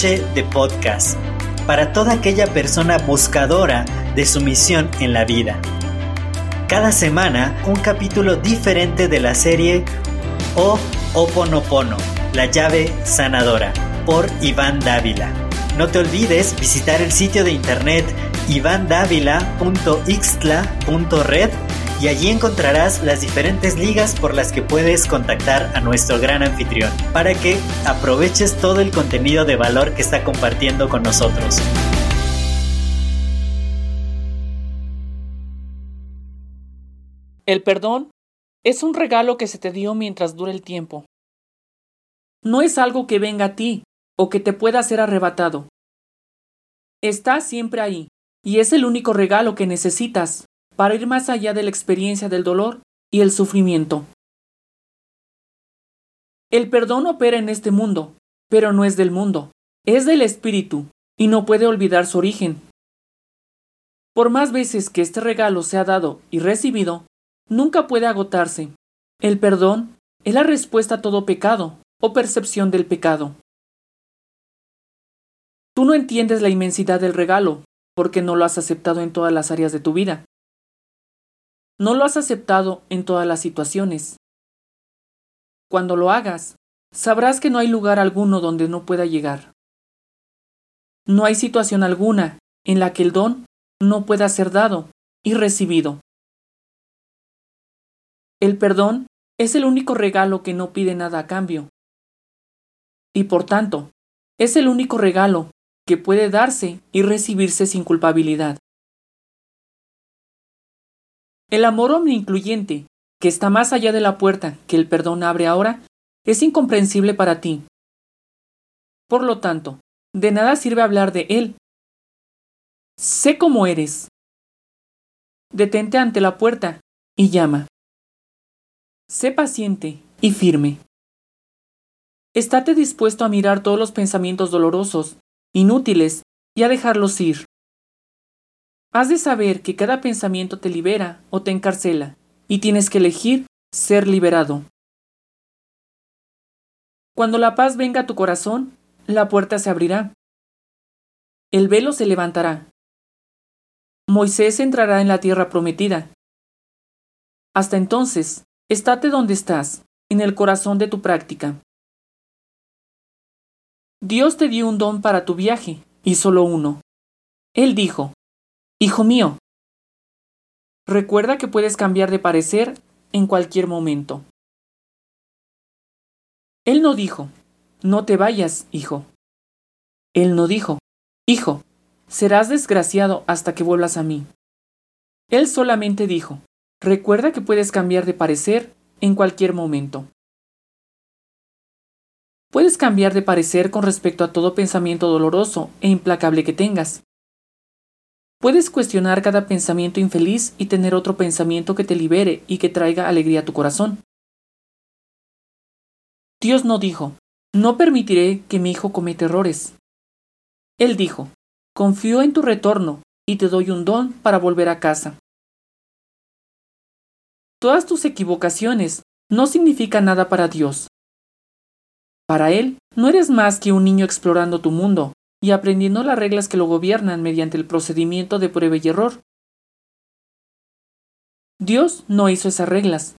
de podcast para toda aquella persona buscadora de su misión en la vida. Cada semana un capítulo diferente de la serie O Oponopono, la llave sanadora, por Iván Dávila. No te olvides visitar el sitio de internet ivandavila.ixtla.red y allí encontrarás las diferentes ligas por las que puedes contactar a nuestro gran anfitrión para que aproveches todo el contenido de valor que está compartiendo con nosotros. El perdón es un regalo que se te dio mientras dura el tiempo. No es algo que venga a ti o que te pueda ser arrebatado. Está siempre ahí, y es el único regalo que necesitas para ir más allá de la experiencia del dolor y el sufrimiento. El perdón opera en este mundo, pero no es del mundo, es del espíritu, y no puede olvidar su origen. Por más veces que este regalo sea dado y recibido, nunca puede agotarse. El perdón es la respuesta a todo pecado o percepción del pecado. Tú no entiendes la inmensidad del regalo, porque no lo has aceptado en todas las áreas de tu vida. No lo has aceptado en todas las situaciones. Cuando lo hagas, sabrás que no hay lugar alguno donde no pueda llegar. No hay situación alguna en la que el don no pueda ser dado y recibido. El perdón es el único regalo que no pide nada a cambio. Y por tanto, es el único regalo que puede darse y recibirse sin culpabilidad. El amor omniincluyente, que está más allá de la puerta que el perdón abre ahora, es incomprensible para ti. Por lo tanto, de nada sirve hablar de él. Sé cómo eres. Detente ante la puerta y llama. Sé paciente y firme. Estate dispuesto a mirar todos los pensamientos dolorosos, inútiles, y a dejarlos ir. Has de saber que cada pensamiento te libera o te encarcela, y tienes que elegir ser liberado. Cuando la paz venga a tu corazón, la puerta se abrirá. El velo se levantará. Moisés entrará en la tierra prometida. Hasta entonces, estate donde estás, en el corazón de tu práctica. Dios te dio un don para tu viaje, y solo uno. Él dijo, Hijo mío, recuerda que puedes cambiar de parecer en cualquier momento. Él no dijo, no te vayas, hijo. Él no dijo, hijo, serás desgraciado hasta que vuelvas a mí. Él solamente dijo, recuerda que puedes cambiar de parecer en cualquier momento. Puedes cambiar de parecer con respecto a todo pensamiento doloroso e implacable que tengas. Puedes cuestionar cada pensamiento infeliz y tener otro pensamiento que te libere y que traiga alegría a tu corazón. Dios no dijo, no permitiré que mi hijo cometa errores. Él dijo, confío en tu retorno y te doy un don para volver a casa. Todas tus equivocaciones no significan nada para Dios. Para Él, no eres más que un niño explorando tu mundo, y aprendiendo las reglas que lo gobiernan mediante el procedimiento de prueba y error. Dios no hizo esas reglas.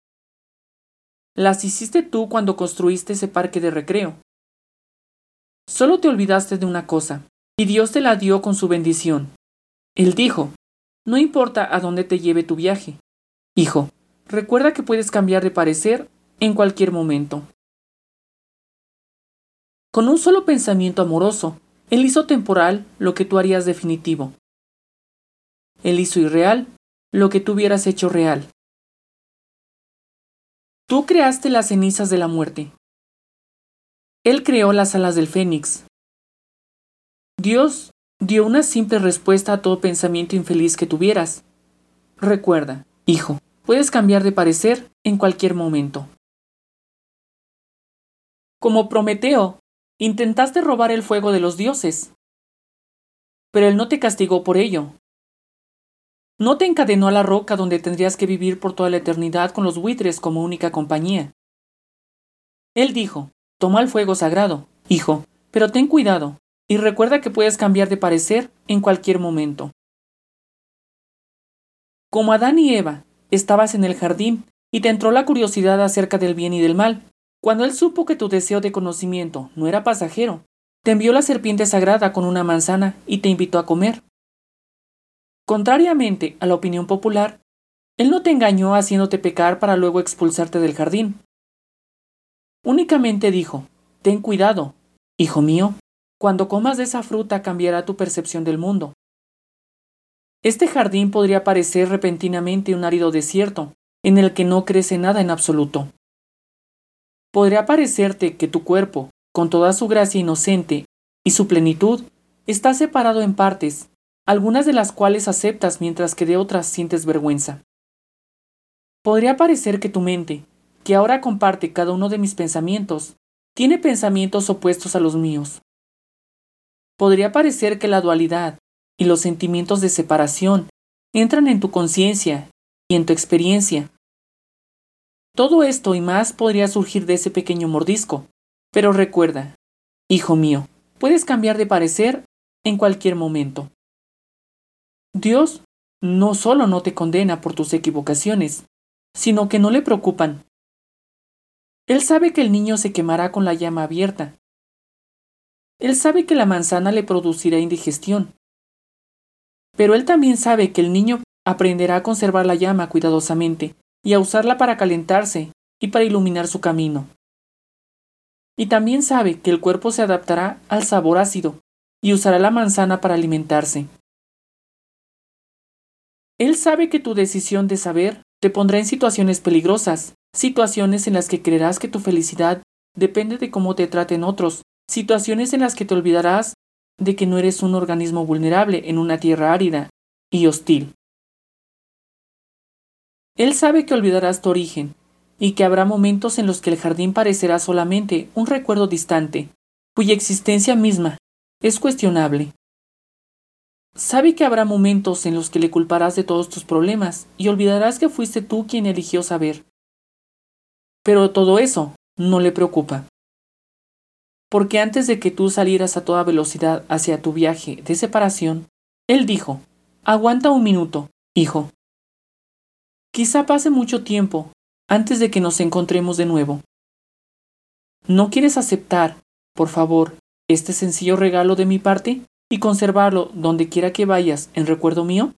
Las hiciste tú cuando construiste ese parque de recreo. Solo te olvidaste de una cosa, y Dios te la dio con su bendición. Él dijo, no importa a dónde te lleve tu viaje. Hijo, recuerda que puedes cambiar de parecer en cualquier momento. Con un solo pensamiento amoroso, él hizo temporal lo que tú harías definitivo. Él hizo irreal lo que tú hubieras hecho real. Tú creaste las cenizas de la muerte. Él creó las alas del fénix. Dios dio una simple respuesta a todo pensamiento infeliz que tuvieras. Recuerda, hijo, puedes cambiar de parecer en cualquier momento. Como Prometeo, Intentaste robar el fuego de los dioses, pero él no te castigó por ello. No te encadenó a la roca donde tendrías que vivir por toda la eternidad con los buitres como única compañía. Él dijo, toma el fuego sagrado, hijo, pero ten cuidado, y recuerda que puedes cambiar de parecer en cualquier momento. Como Adán y Eva, estabas en el jardín y te entró la curiosidad acerca del bien y del mal. Cuando él supo que tu deseo de conocimiento no era pasajero, te envió la serpiente sagrada con una manzana y te invitó a comer. Contrariamente a la opinión popular, él no te engañó haciéndote pecar para luego expulsarte del jardín. Únicamente dijo, ten cuidado, hijo mío, cuando comas de esa fruta cambiará tu percepción del mundo. Este jardín podría parecer repentinamente un árido desierto, en el que no crece nada en absoluto. Podría parecerte que tu cuerpo, con toda su gracia inocente y su plenitud, está separado en partes, algunas de las cuales aceptas mientras que de otras sientes vergüenza. Podría parecer que tu mente, que ahora comparte cada uno de mis pensamientos, tiene pensamientos opuestos a los míos. Podría parecer que la dualidad y los sentimientos de separación entran en tu conciencia y en tu experiencia. Todo esto y más podría surgir de ese pequeño mordisco, pero recuerda, hijo mío, puedes cambiar de parecer en cualquier momento. Dios no solo no te condena por tus equivocaciones, sino que no le preocupan. Él sabe que el niño se quemará con la llama abierta. Él sabe que la manzana le producirá indigestión. Pero él también sabe que el niño aprenderá a conservar la llama cuidadosamente y a usarla para calentarse y para iluminar su camino. Y también sabe que el cuerpo se adaptará al sabor ácido y usará la manzana para alimentarse. Él sabe que tu decisión de saber te pondrá en situaciones peligrosas, situaciones en las que creerás que tu felicidad depende de cómo te traten otros, situaciones en las que te olvidarás de que no eres un organismo vulnerable en una tierra árida y hostil. Él sabe que olvidarás tu origen, y que habrá momentos en los que el jardín parecerá solamente un recuerdo distante, cuya existencia misma es cuestionable. Sabe que habrá momentos en los que le culparás de todos tus problemas y olvidarás que fuiste tú quien eligió saber. Pero todo eso no le preocupa. Porque antes de que tú salieras a toda velocidad hacia tu viaje de separación, él dijo, aguanta un minuto, hijo. Quizá pase mucho tiempo antes de que nos encontremos de nuevo. ¿No quieres aceptar, por favor, este sencillo regalo de mi parte? y conservarlo donde quiera que vayas en recuerdo mío?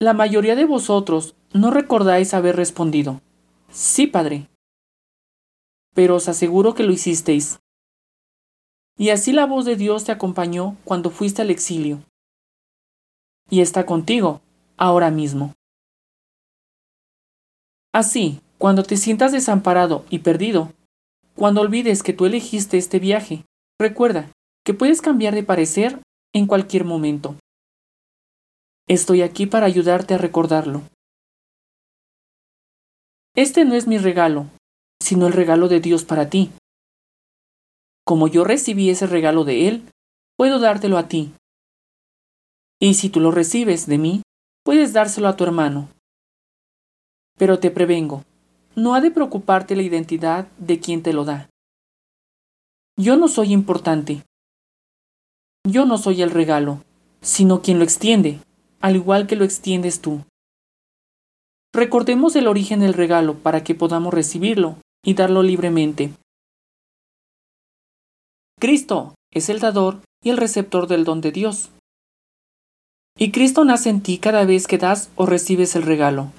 La mayoría de vosotros no recordáis haber respondido, sí, Padre. Pero os aseguro que lo hicisteis. Y así la voz de Dios te acompañó cuando fuiste al exilio. Y está contigo, ahora mismo. Así, cuando te sientas desamparado y perdido, cuando olvides que tú elegiste este viaje, recuerda que puedes cambiar de parecer en cualquier momento. Estoy aquí para ayudarte a recordarlo. Este no es mi regalo, sino el regalo de Dios para ti. Como yo recibí ese regalo de Él, puedo dártelo a ti. Y si tú lo recibes de mí, puedes dárselo a tu hermano. Pero te prevengo, no ha de preocuparte la identidad de quien te lo da. Yo no soy importante, yo no soy el regalo, sino quien lo extiende, al igual que lo extiendes tú. Recordemos el origen del regalo para que podamos recibirlo y darlo libremente. Cristo es el dador y el receptor del don de Dios. Y Cristo nace en ti cada vez que das o recibes el regalo.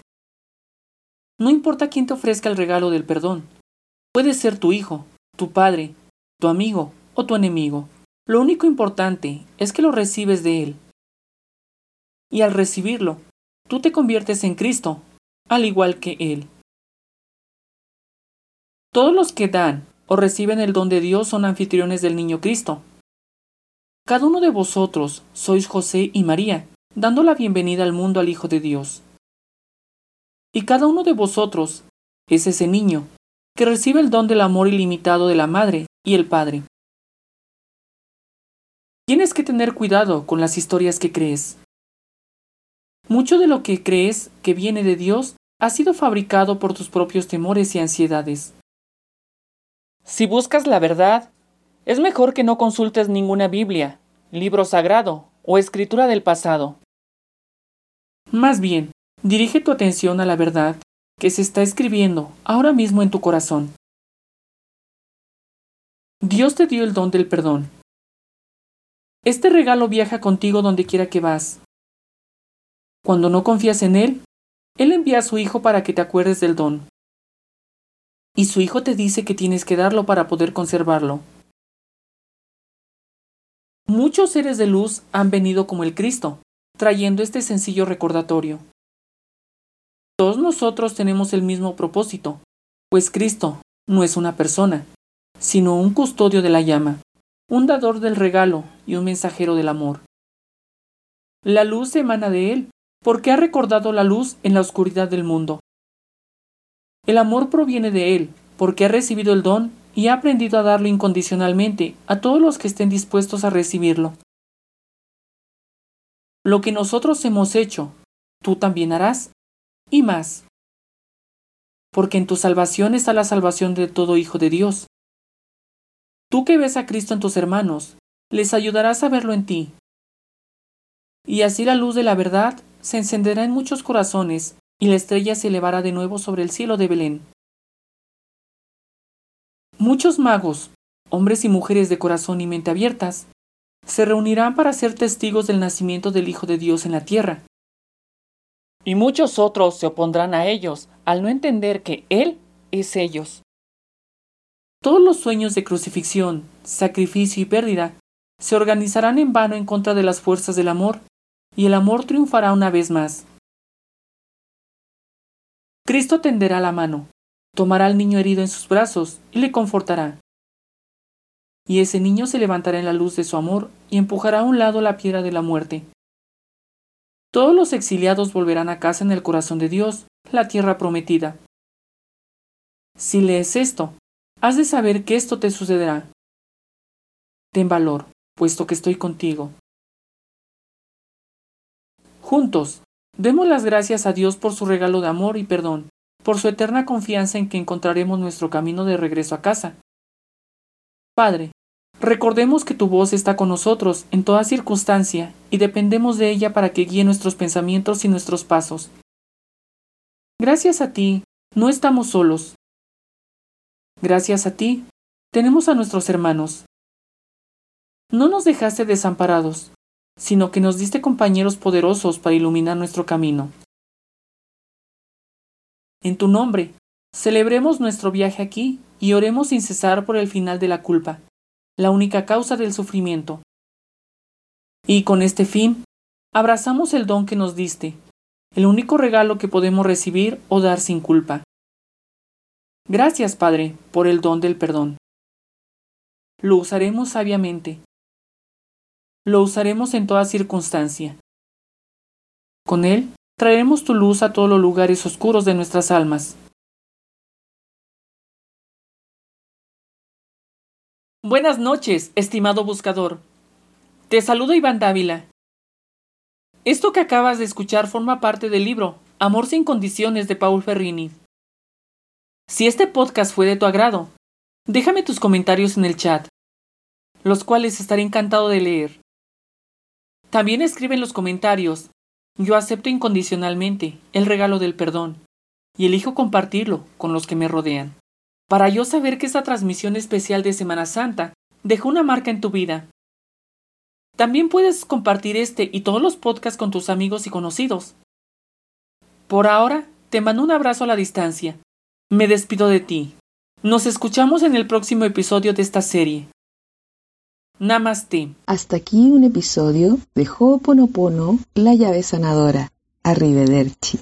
No importa quién te ofrezca el regalo del perdón. Puede ser tu hijo, tu padre, tu amigo o tu enemigo. Lo único importante es que lo recibes de Él. Y al recibirlo, tú te conviertes en Cristo, al igual que Él. Todos los que dan o reciben el don de Dios son anfitriones del niño Cristo. Cada uno de vosotros sois José y María, dando la bienvenida al mundo al Hijo de Dios. Y cada uno de vosotros es ese niño que recibe el don del amor ilimitado de la Madre y el Padre. Tienes que tener cuidado con las historias que crees. Mucho de lo que crees que viene de Dios ha sido fabricado por tus propios temores y ansiedades. Si buscas la verdad, Es mejor que no consultes ninguna Biblia, libro sagrado o escritura del pasado. Más bien, dirige tu atención a la verdad que se está escribiendo ahora mismo en tu corazón. Dios te dio el don del perdón. Este regalo viaja contigo donde quiera que vas. Cuando no confías en Él, Él envía a su Hijo para que te acuerdes del don. Y su Hijo te dice que tienes que darlo para poder conservarlo. Muchos seres de luz han venido como el Cristo, trayendo este sencillo recordatorio. Todos nosotros tenemos el mismo propósito, pues Cristo no es una persona, sino un custodio de la llama, un dador del regalo y un mensajero del amor. La luz emana de él, porque ha recordado la luz en la oscuridad del mundo. El amor proviene de él, porque ha recibido el don y ha aprendido a darlo incondicionalmente a todos los que estén dispuestos a recibirlo. Lo que nosotros hemos hecho, tú también harás, y más. Porque en tu salvación está la salvación de todo hijo de Dios. Tú que ves a Cristo en tus hermanos, les ayudarás a verlo en ti. Y así la luz de la verdad se encenderá en muchos corazones y la estrella se elevará de nuevo sobre el cielo de Belén. Muchos magos, hombres y mujeres de corazón y mente abiertas, se reunirán para ser testigos del nacimiento del Hijo de Dios en la tierra. Y muchos otros se opondrán a ellos al no entender que Él es ellos. Todos los sueños de crucifixión, sacrificio y pérdida se organizarán en vano en contra de las fuerzas del amor, y el amor triunfará una vez más. Cristo tenderá la mano, tomará al niño herido en sus brazos y le confortará. Y ese niño se levantará en la luz de su amor y empujará a un lado la piedra de la muerte. Todos los exiliados volverán a casa en el corazón de Dios, la tierra prometida. Si lees esto, has de saber que esto te sucederá. Ten valor, puesto que estoy contigo. Juntos, demos las gracias a Dios por su regalo de amor y perdón, por su eterna confianza en que encontraremos nuestro camino de regreso a casa. Padre, recordemos que tu voz está con nosotros en toda circunstancia y dependemos de ella para que guíe nuestros pensamientos y nuestros pasos. Gracias a ti, no estamos solos, Gracias a ti, tenemos a nuestros hermanos. No nos dejaste desamparados, sino que nos diste compañeros poderosos para iluminar nuestro camino. En tu nombre, celebremos nuestro viaje aquí y oremos sin cesar por el final de la culpa, la única causa del sufrimiento. Y con este fin, abrazamos el don que nos diste, el único regalo que podemos recibir o dar sin culpa. Gracias, Padre, por el don del perdón. Lo usaremos sabiamente. Lo usaremos en toda circunstancia. Con él traeremos tu luz a todos los lugares oscuros de nuestras almas. Buenas noches, estimado buscador. Te saludo Iván Dávila. Esto que acabas de escuchar forma parte del libro Amor sin condiciones de Paul Ferrini. Si este podcast fue de tu agrado, déjame tus comentarios en el chat, los cuales estaré encantado de leer. También escribe en los comentarios, yo acepto incondicionalmente el regalo del perdón y elijo compartirlo con los que me rodean, para yo saber que esta transmisión especial de Semana Santa dejó una marca en tu vida. También puedes compartir este y todos los podcasts con tus amigos y conocidos. Por ahora, te mando un abrazo a la distancia me despido de ti. Nos escuchamos en el próximo episodio de esta serie. Namaste. Hasta aquí un episodio de Ho'oponopono, la llave sanadora. Arrivederci.